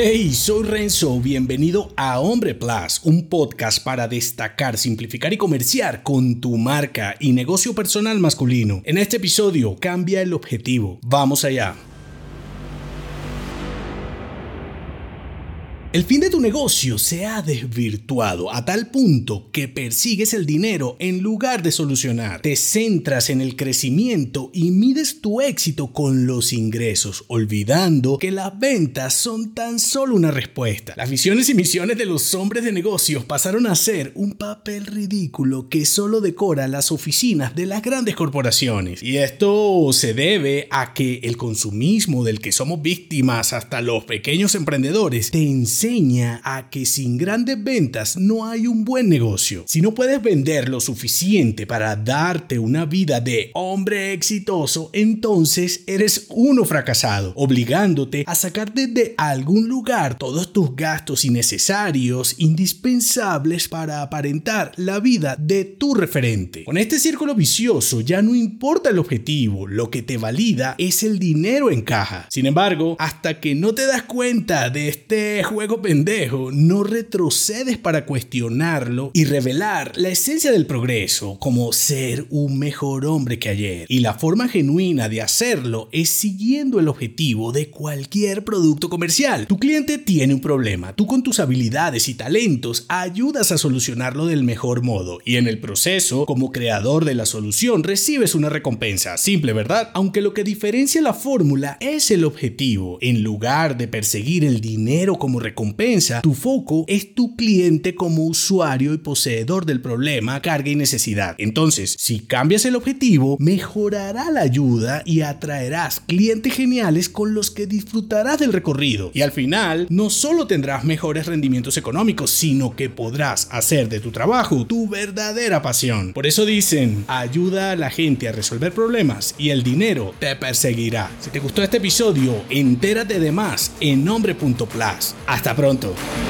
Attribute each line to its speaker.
Speaker 1: Hey, soy Renzo, bienvenido a Hombre Plus, un podcast para destacar, simplificar y comerciar con tu marca y negocio personal masculino. En este episodio cambia el objetivo. Vamos allá. El fin de tu negocio se ha desvirtuado a tal punto que persigues el dinero en lugar de solucionar. Te centras en el crecimiento y mides tu éxito con los ingresos, olvidando que las ventas son tan solo una respuesta. Las visiones y misiones de los hombres de negocios pasaron a ser un papel ridículo que solo decora las oficinas de las grandes corporaciones. Y esto se debe a que el consumismo del que somos víctimas hasta los pequeños emprendedores te enseña a que sin grandes ventas no hay un buen negocio. Si no puedes vender lo suficiente para darte una vida de hombre exitoso, entonces eres uno fracasado, obligándote a sacar desde algún lugar todos tus gastos innecesarios, indispensables para aparentar la vida de tu referente. Con este círculo vicioso ya no importa el objetivo, lo que te valida es el dinero en caja. Sin embargo, hasta que no te das cuenta de este juego pendejo, no retrocedes para cuestionarlo y revelar la esencia del progreso, como ser un mejor hombre que ayer. Y la forma genuina de hacerlo es siguiendo el objetivo de cualquier producto comercial. Tu cliente tiene un problema, tú con tus habilidades y talentos ayudas a solucionarlo del mejor modo y en el proceso, como creador de la solución, recibes una recompensa. Simple, ¿verdad? Aunque lo que diferencia la fórmula es el objetivo, en lugar de perseguir el dinero como recompensa, recompensa, tu foco es tu cliente como usuario y poseedor del problema, carga y necesidad. Entonces, si cambias el objetivo, mejorará la ayuda y atraerás clientes geniales con los que disfrutarás del recorrido. Y al final, no solo tendrás mejores rendimientos económicos, sino que podrás hacer de tu trabajo tu verdadera pasión. Por eso dicen, ayuda a la gente a resolver problemas y el dinero te perseguirá. Si te gustó este episodio, entérate de más en nombre.plus. Hasta pronto.